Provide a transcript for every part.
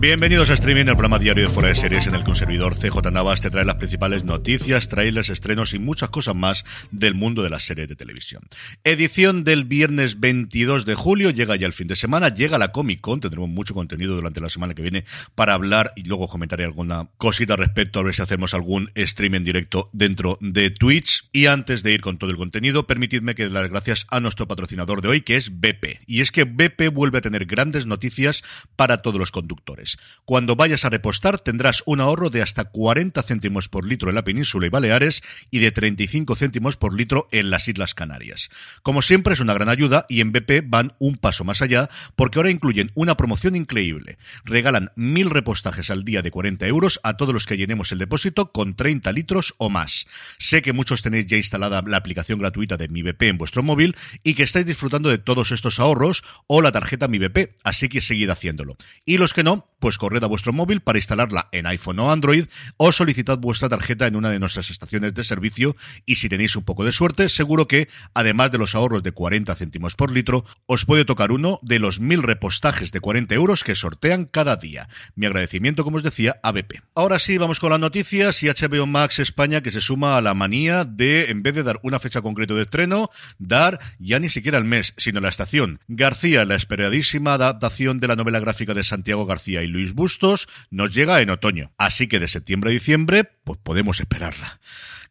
Bienvenidos a Streaming, el programa diario de Fuera de Series en el que un servidor CJ Navas te trae las principales noticias, trailers, estrenos y muchas cosas más del mundo de las series de televisión. Edición del viernes 22 de julio, llega ya el fin de semana, llega la Comic Con, tendremos mucho contenido durante la semana que viene para hablar y luego comentaré alguna cosita al respecto, a ver si hacemos algún stream en directo dentro de Twitch. Y antes de ir con todo el contenido, permitidme que dé las gracias a nuestro patrocinador de hoy, que es BP. Y es que BP vuelve a tener grandes noticias para todos los conductores. Cuando vayas a repostar tendrás un ahorro de hasta 40 céntimos por litro en la península y Baleares y de 35 céntimos por litro en las Islas Canarias. Como siempre es una gran ayuda y en BP van un paso más allá porque ahora incluyen una promoción increíble. Regalan mil repostajes al día de 40 euros a todos los que llenemos el depósito con 30 litros o más. Sé que muchos tenéis ya instalada la aplicación gratuita de Mi BP en vuestro móvil y que estáis disfrutando de todos estos ahorros o la tarjeta Mi BP, así que seguid haciéndolo. Y los que no, pues corred a vuestro móvil para instalarla en iPhone o Android o solicitad vuestra tarjeta en una de nuestras estaciones de servicio y si tenéis un poco de suerte, seguro que, además de los ahorros de 40 céntimos por litro, os puede tocar uno de los mil repostajes de 40 euros que sortean cada día. Mi agradecimiento, como os decía, a BP. Ahora sí, vamos con las noticias y HBO Max España que se suma a la manía de, en vez de dar una fecha concreta de estreno, dar ya ni siquiera el mes, sino la estación. García, la esperadísima adaptación de la novela gráfica de Santiago García y Luis Bustos nos llega en otoño. Así que de septiembre a diciembre, pues podemos esperarla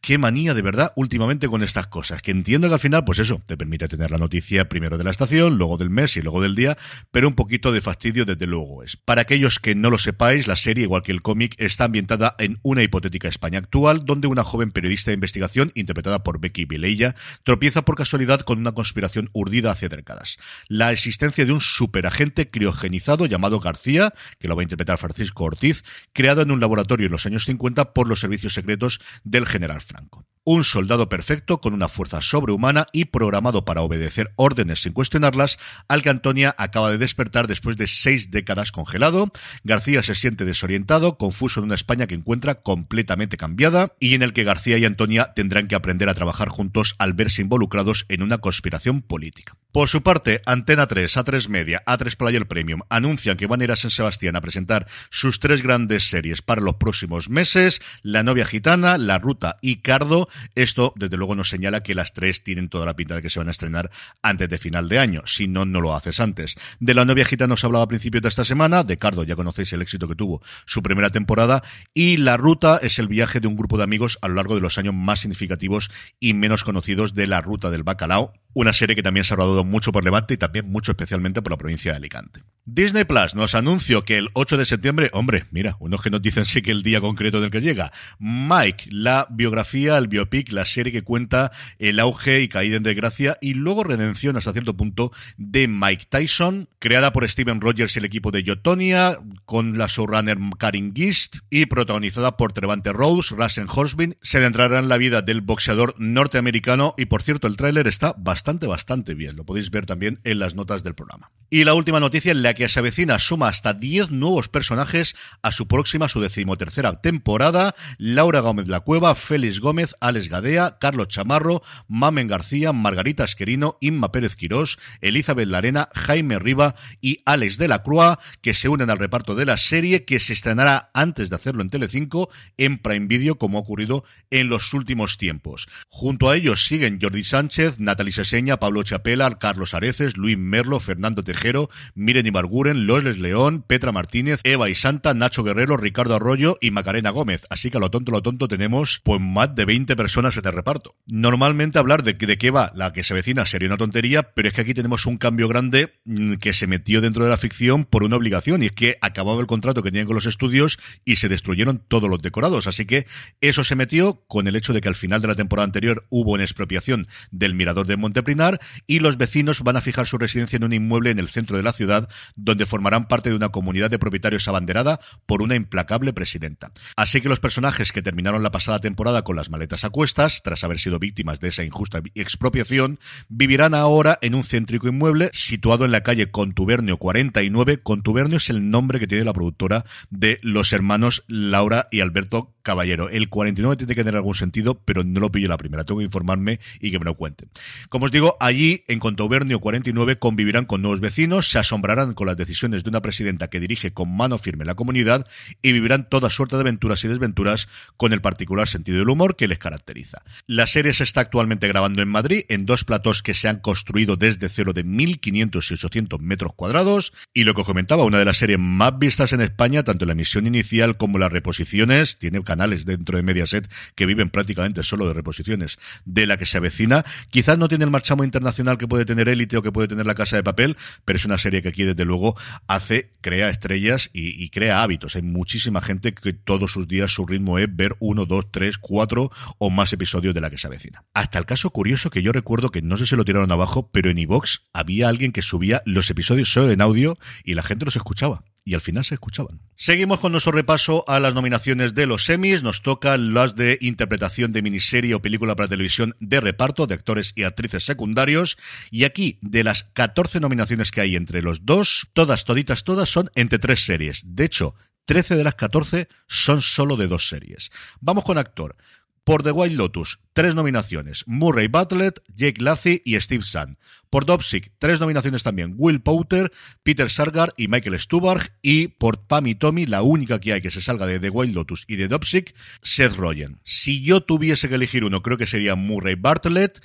qué manía de verdad últimamente con estas cosas. Que entiendo que al final, pues eso, te permite tener la noticia primero de la estación, luego del mes y luego del día, pero un poquito de fastidio desde luego es. Para aquellos que no lo sepáis, la serie, igual que el cómic, está ambientada en una hipotética España actual, donde una joven periodista de investigación, interpretada por Becky Vileya, tropieza por casualidad con una conspiración urdida hace décadas. La existencia de un superagente criogenizado llamado García, que lo va a interpretar Francisco Ortiz, creado en un laboratorio en los años 50 por los servicios secretos del general Franco. Un soldado perfecto con una fuerza sobrehumana y programado para obedecer órdenes sin cuestionarlas, al que Antonia acaba de despertar después de seis décadas congelado. García se siente desorientado, confuso en una España que encuentra completamente cambiada y en el que García y Antonia tendrán que aprender a trabajar juntos al verse involucrados en una conspiración política. Por su parte, Antena 3, A3 Media, A3 Player Premium anuncian que van a ir a San Sebastián a presentar sus tres grandes series para los próximos meses, La novia gitana, La ruta y Cardo. Esto, desde luego, nos señala que las tres tienen toda la pinta de que se van a estrenar antes de final de año, si no, no lo haces antes. De La novia gitana os hablaba a principios de esta semana, de Cardo ya conocéis el éxito que tuvo su primera temporada, y La ruta es el viaje de un grupo de amigos a lo largo de los años más significativos y menos conocidos de la ruta del bacalao, una serie que también se ha rodado mucho por Levante y también mucho especialmente por la provincia de Alicante. Disney Plus nos anunció que el 8 de septiembre, hombre, mira, unos que nos dicen sí que el día concreto del que llega, Mike, la biografía, el biopic, la serie que cuenta el auge y caída en desgracia y luego redención hasta cierto punto de Mike Tyson, creada por Steven Rogers y el equipo de Yotonia, con la showrunner Karin Gist y protagonizada por Trevante Rose, Russell Horsbin, se adentrará en la vida del boxeador norteamericano y por cierto el tráiler está bastante, bastante bien, lo podéis ver también en las notas del programa. Y la última noticia en la que se avecina suma hasta 10 nuevos personajes a su próxima, su decimotercera temporada. Laura Gómez La Cueva, Félix Gómez, Alex Gadea, Carlos Chamarro, Mamen García, Margarita Esquerino, Inma Pérez Quirós, Elizabeth Larena, Jaime Riva y Alex de la Crua, que se unen al reparto de la serie que se estrenará antes de hacerlo en Telecinco en Prime Video como ha ocurrido en los últimos tiempos. Junto a ellos siguen Jordi Sánchez, Natalie Seña, Pablo Chapela, Carlos Areces, Luis Merlo, Fernando Tejero, Miren Ibarguren, Losles León, Petra Martínez, Eva y Santa, Nacho Guerrero, Ricardo Arroyo y Macarena Gómez. Así que a lo tonto, lo tonto tenemos pues más de 20 personas en el reparto. Normalmente hablar de, de qué va la que se vecina sería una tontería, pero es que aquí tenemos un cambio grande mm, que se metió dentro de la ficción por una obligación y es que el contrato que tenían con los estudios y se destruyeron todos los decorados. Así que eso se metió con el hecho de que al final de la temporada anterior hubo una expropiación del mirador de Monteprinar y los vecinos van a fijar su residencia en un inmueble en el centro de la ciudad donde formarán parte de una comunidad de propietarios abanderada por una implacable presidenta. Así que los personajes que terminaron la pasada temporada con las maletas a cuestas, tras haber sido víctimas de esa injusta expropiación, vivirán ahora en un céntrico inmueble situado en la calle Contubernio 49. Contubernio es el nombre que tiene la productora de los hermanos Laura y Alberto Caballero. El 49 tiene que tener algún sentido, pero no lo pillo la primera. Tengo que informarme y que me lo cuenten. Como os digo, allí en Contubernio 49 convivirán con nuevos vecinos, se asombrarán con las decisiones de una presidenta que dirige con mano firme la comunidad y vivirán toda suerte de aventuras y desventuras con el particular sentido del humor que les caracteriza. La serie se está actualmente grabando en Madrid en dos platos que se han construido desde cero de 1500 y 800 metros cuadrados y lo que os comentaba, una de las series más vistas en España, tanto la emisión inicial como las reposiciones, tiene canales dentro de Mediaset que viven prácticamente solo de reposiciones de la que se avecina. Quizás no tiene el marchamo internacional que puede tener Élite o que puede tener La Casa de Papel, pero es una serie que aquí desde luego hace, crea estrellas y, y crea hábitos. Hay muchísima gente que todos sus días su ritmo es ver uno, dos, tres, cuatro o más episodios de la que se avecina. Hasta el caso curioso que yo recuerdo que no sé si lo tiraron abajo, pero en iVox había alguien que subía los episodios solo en audio y la gente los escuchaba y al final se escuchaban. Seguimos con nuestro repaso a las nominaciones de los semis. Nos tocan las de interpretación de miniserie o película para televisión de reparto de actores y actrices secundarios. Y aquí, de las 14 nominaciones que hay entre los dos, todas, toditas, todas son entre tres series. De hecho, 13 de las 14 son solo de dos series. Vamos con actor. Por The White Lotus, tres nominaciones. Murray Bartlett, Jake Lacy y Steve Sun. Por Dopsic, tres nominaciones también. Will Poulter, Peter Sargar y Michael Stubarg. Y por Pam Tommy, la única que hay que se salga de The White Lotus y de Dopsic, Seth Rogen. Si yo tuviese que elegir uno, creo que sería Murray Bartlett.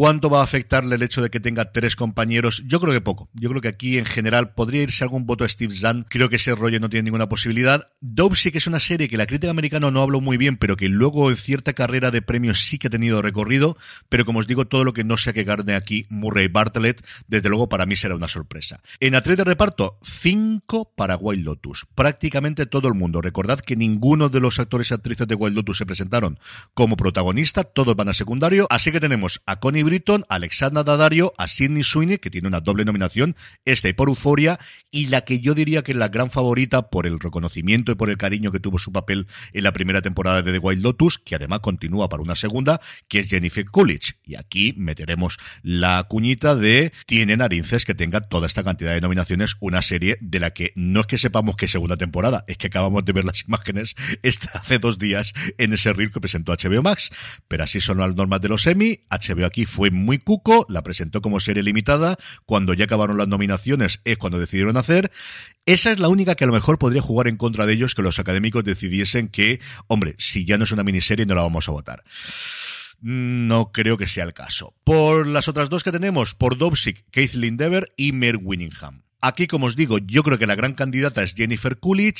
¿Cuánto va a afectarle el hecho de que tenga tres compañeros? Yo creo que poco. Yo creo que aquí en general podría irse algún voto a Steve Zahn. Creo que ese rollo no tiene ninguna posibilidad. Dope sí que es una serie que la crítica americana no habló muy bien, pero que luego en cierta carrera de premios sí que ha tenido recorrido. Pero como os digo, todo lo que no sea que carne aquí, Murray Bartlett, desde luego para mí será una sorpresa. En A3 de reparto, cinco para Wild Lotus. Prácticamente todo el mundo. Recordad que ninguno de los actores y actrices de Wild Lotus se presentaron como protagonista, todos van a secundario. Así que tenemos a Connie Alexandra Daddario, a Sidney Sweeney, que tiene una doble nominación, esta y por Euforia, y la que yo diría que es la gran favorita por el reconocimiento y por el cariño que tuvo su papel en la primera temporada de The Wild Lotus, que además continúa para una segunda, que es Jennifer Coolidge. Y aquí meteremos la cuñita de tiene narices que tenga toda esta cantidad de nominaciones, una serie de la que no es que sepamos que segunda temporada, es que acabamos de ver las imágenes esta hace dos días en ese reel que presentó HBO Max. Pero así son las normas de los Emmy, HBO aquí fue muy cuco, la presentó como serie limitada, cuando ya acabaron las nominaciones es cuando decidieron hacer. Esa es la única que a lo mejor podría jugar en contra de ellos, que los académicos decidiesen que, hombre, si ya no es una miniserie no la vamos a votar. No creo que sea el caso. Por las otras dos que tenemos, por Dobsic, Kathleen Dever y Mer Winningham. Aquí, como os digo, yo creo que la gran candidata es Jennifer Coolidge,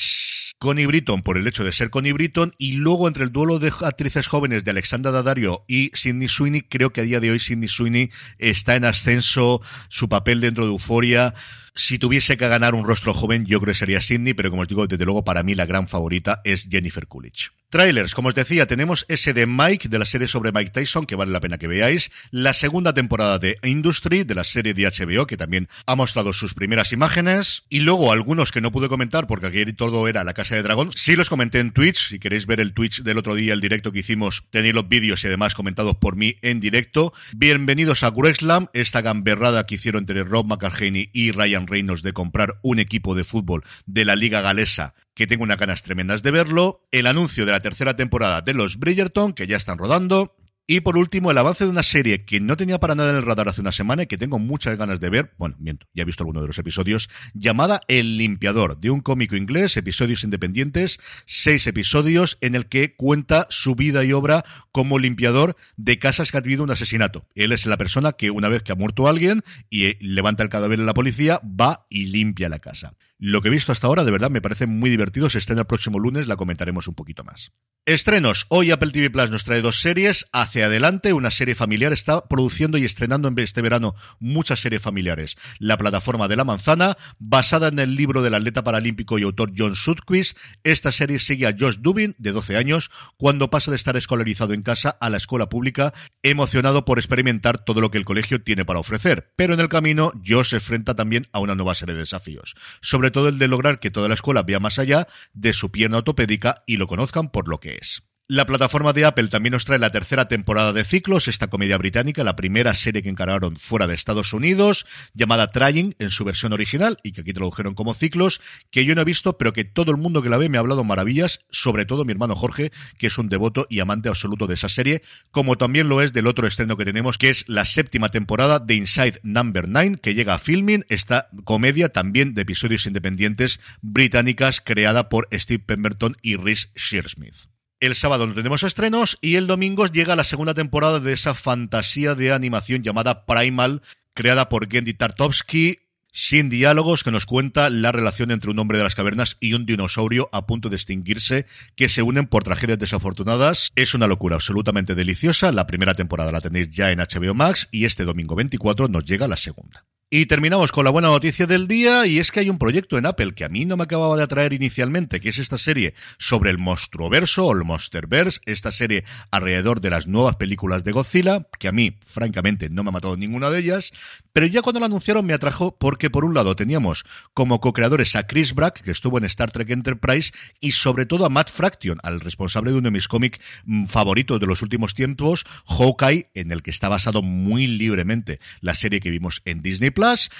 Connie Britton por el hecho de ser Connie Britton y luego entre el duelo de actrices jóvenes de Alexandra Daddario y Sidney Sweeney, creo que a día de hoy Sidney Sweeney está en ascenso, su papel dentro de Euforia. Si tuviese que ganar un rostro joven, yo creo que sería Sidney, pero como os digo, desde luego para mí la gran favorita es Jennifer Coolidge. Trailers, como os decía, tenemos ese de Mike, de la serie sobre Mike Tyson, que vale la pena que veáis. La segunda temporada de Industry, de la serie de HBO, que también ha mostrado sus primeras imágenes. Y luego algunos que no pude comentar, porque aquí todo era la Casa de Dragón. Sí los comenté en Twitch, si queréis ver el Twitch del otro día, el directo que hicimos, tenéis los vídeos y además comentados por mí en directo. Bienvenidos a Grexlam, esta gamberrada que hicieron entre Rob McCartney y Ryan Reynolds de comprar un equipo de fútbol de la Liga Galesa que tengo unas ganas tremendas de verlo, el anuncio de la tercera temporada de los Bridgerton, que ya están rodando, Y por último, el avance de una serie que no tenía para nada en el radar hace una semana y que tengo muchas ganas de ver, bueno, miento, ya he visto alguno de los episodios, llamada El Limpiador, de un cómico inglés, episodios independientes, seis episodios en el que cuenta su vida y obra como limpiador de casas que ha tenido un asesinato. Él es la persona que una vez que ha muerto alguien y levanta el cadáver en la policía, va y limpia la casa. Lo que he visto hasta ahora, de verdad, me parece muy divertido. Se estrena el próximo lunes, la comentaremos un poquito más. Estrenos. Hoy Apple TV Plus nos trae dos series. Hacia adelante, una serie familiar. Está produciendo y estrenando en este verano muchas series familiares. La plataforma de la manzana, basada en el libro del atleta paralímpico y autor John Sutquist. Esta serie sigue a Josh Dubin, de 12 años, cuando pasa de estar escolarizado en casa a la escuela pública, emocionado por experimentar todo lo que el colegio tiene para ofrecer. Pero en el camino, Josh se enfrenta también a una nueva serie de desafíos. Sobre todo el de lograr que toda la escuela vea más allá de su pierna ortopédica y lo conozcan por lo que es. La plataforma de Apple también nos trae la tercera temporada de Ciclos, esta comedia británica, la primera serie que encargaron fuera de Estados Unidos, llamada Trying en su versión original y que aquí tradujeron como Ciclos, que yo no he visto, pero que todo el mundo que la ve me ha hablado maravillas, sobre todo mi hermano Jorge, que es un devoto y amante absoluto de esa serie, como también lo es del otro estreno que tenemos, que es la séptima temporada de Inside Number 9, que llega a filming, esta comedia también de episodios independientes británicas creada por Steve Pemberton y Rhys Shearsmith. El sábado no tenemos estrenos y el domingo llega la segunda temporada de esa fantasía de animación llamada Primal, creada por Gendy Tartovsky, sin diálogos, que nos cuenta la relación entre un hombre de las cavernas y un dinosaurio a punto de extinguirse, que se unen por tragedias desafortunadas. Es una locura absolutamente deliciosa. La primera temporada la tenéis ya en HBO Max y este domingo 24 nos llega la segunda. Y terminamos con la buena noticia del día, y es que hay un proyecto en Apple que a mí no me acababa de atraer inicialmente, que es esta serie sobre el monstruoverso o el monsterverse, esta serie alrededor de las nuevas películas de Godzilla, que a mí, francamente, no me ha matado ninguna de ellas, pero ya cuando lo anunciaron me atrajo porque por un lado teníamos como co-creadores a Chris Brack, que estuvo en Star Trek Enterprise, y sobre todo a Matt Fraction, al responsable de uno de mis cómics mm, favoritos de los últimos tiempos, Hawkeye, en el que está basado muy libremente la serie que vimos en Disney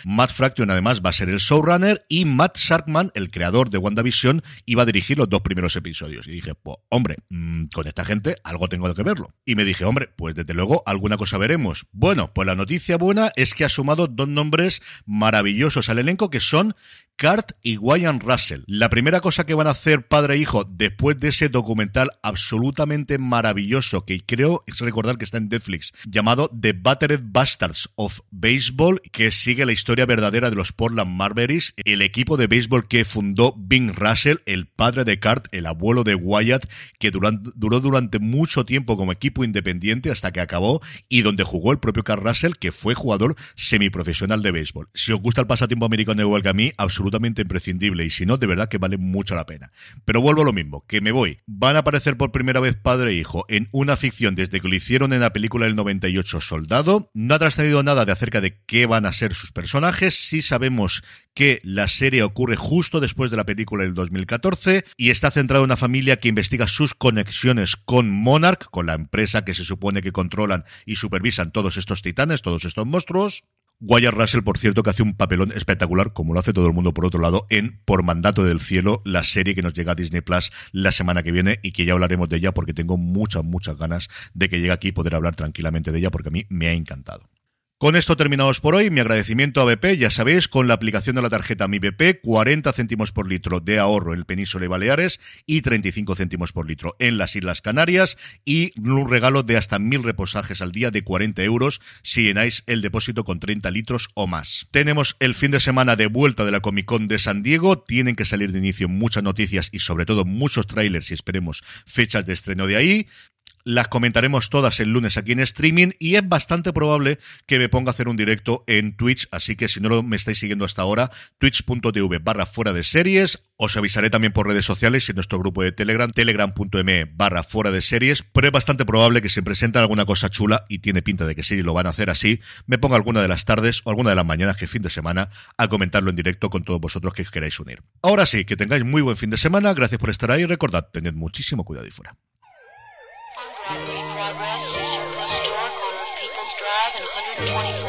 Matt Fraction además va a ser el showrunner y Matt Sharkman, el creador de WandaVision, iba a dirigir los dos primeros episodios. Y dije, pues, hombre, mm, con esta gente algo tengo que verlo. Y me dije, hombre, pues desde luego alguna cosa veremos. Bueno, pues la noticia buena es que ha sumado dos nombres maravillosos al elenco que son Cart y Wyan Russell. La primera cosa que van a hacer padre e hijo después de ese documental absolutamente maravilloso que creo es recordar que está en Netflix, llamado The Battered Bastards of Baseball, que sigue la historia verdadera de los Portland Marbury's, el equipo de béisbol que fundó Bing Russell, el padre de Cart, el abuelo de Wyatt, que duró durante mucho tiempo como equipo independiente hasta que acabó y donde jugó el propio Cart Russell, que fue jugador semiprofesional de béisbol. Si os gusta el pasatiempo americano igual que a mí, absolutamente absolutamente imprescindible y si no, de verdad que vale mucho la pena. Pero vuelvo a lo mismo, que me voy. Van a aparecer por primera vez padre e hijo en una ficción desde que lo hicieron en la película del 98 Soldado. No ha trascendido nada de acerca de qué van a ser sus personajes. Sí sabemos que la serie ocurre justo después de la película del 2014 y está centrada en una familia que investiga sus conexiones con Monarch, con la empresa que se supone que controlan y supervisan todos estos titanes, todos estos monstruos. Wyatt Russell, por cierto, que hace un papelón espectacular, como lo hace todo el mundo por otro lado, en Por Mandato del Cielo, la serie que nos llega a Disney Plus la semana que viene y que ya hablaremos de ella porque tengo muchas, muchas ganas de que llegue aquí y poder hablar tranquilamente de ella porque a mí me ha encantado. Con esto terminamos por hoy. Mi agradecimiento a BP, ya sabéis, con la aplicación de la tarjeta Mi BP, 40 céntimos por litro de ahorro en el Península y Baleares y 35 céntimos por litro en las Islas Canarias y un regalo de hasta mil reposajes al día de 40 euros si llenáis el depósito con 30 litros o más. Tenemos el fin de semana de vuelta de la Comic Con de San Diego. Tienen que salir de inicio muchas noticias y sobre todo muchos trailers y esperemos fechas de estreno de ahí. Las comentaremos todas el lunes aquí en streaming y es bastante probable que me ponga a hacer un directo en Twitch, así que si no me estáis siguiendo hasta ahora, twitch.tv barra fuera de series, os avisaré también por redes sociales y en nuestro grupo de Telegram, telegram.me barra fuera de series, pero es bastante probable que se presente alguna cosa chula y tiene pinta de que sí lo van a hacer así, me ponga alguna de las tardes o alguna de las mañanas que fin de semana a comentarlo en directo con todos vosotros que queráis unir. Ahora sí, que tengáis muy buen fin de semana, gracias por estar ahí recordad, tened muchísimo cuidado y fuera. Progress is a corner of People's Drive and 120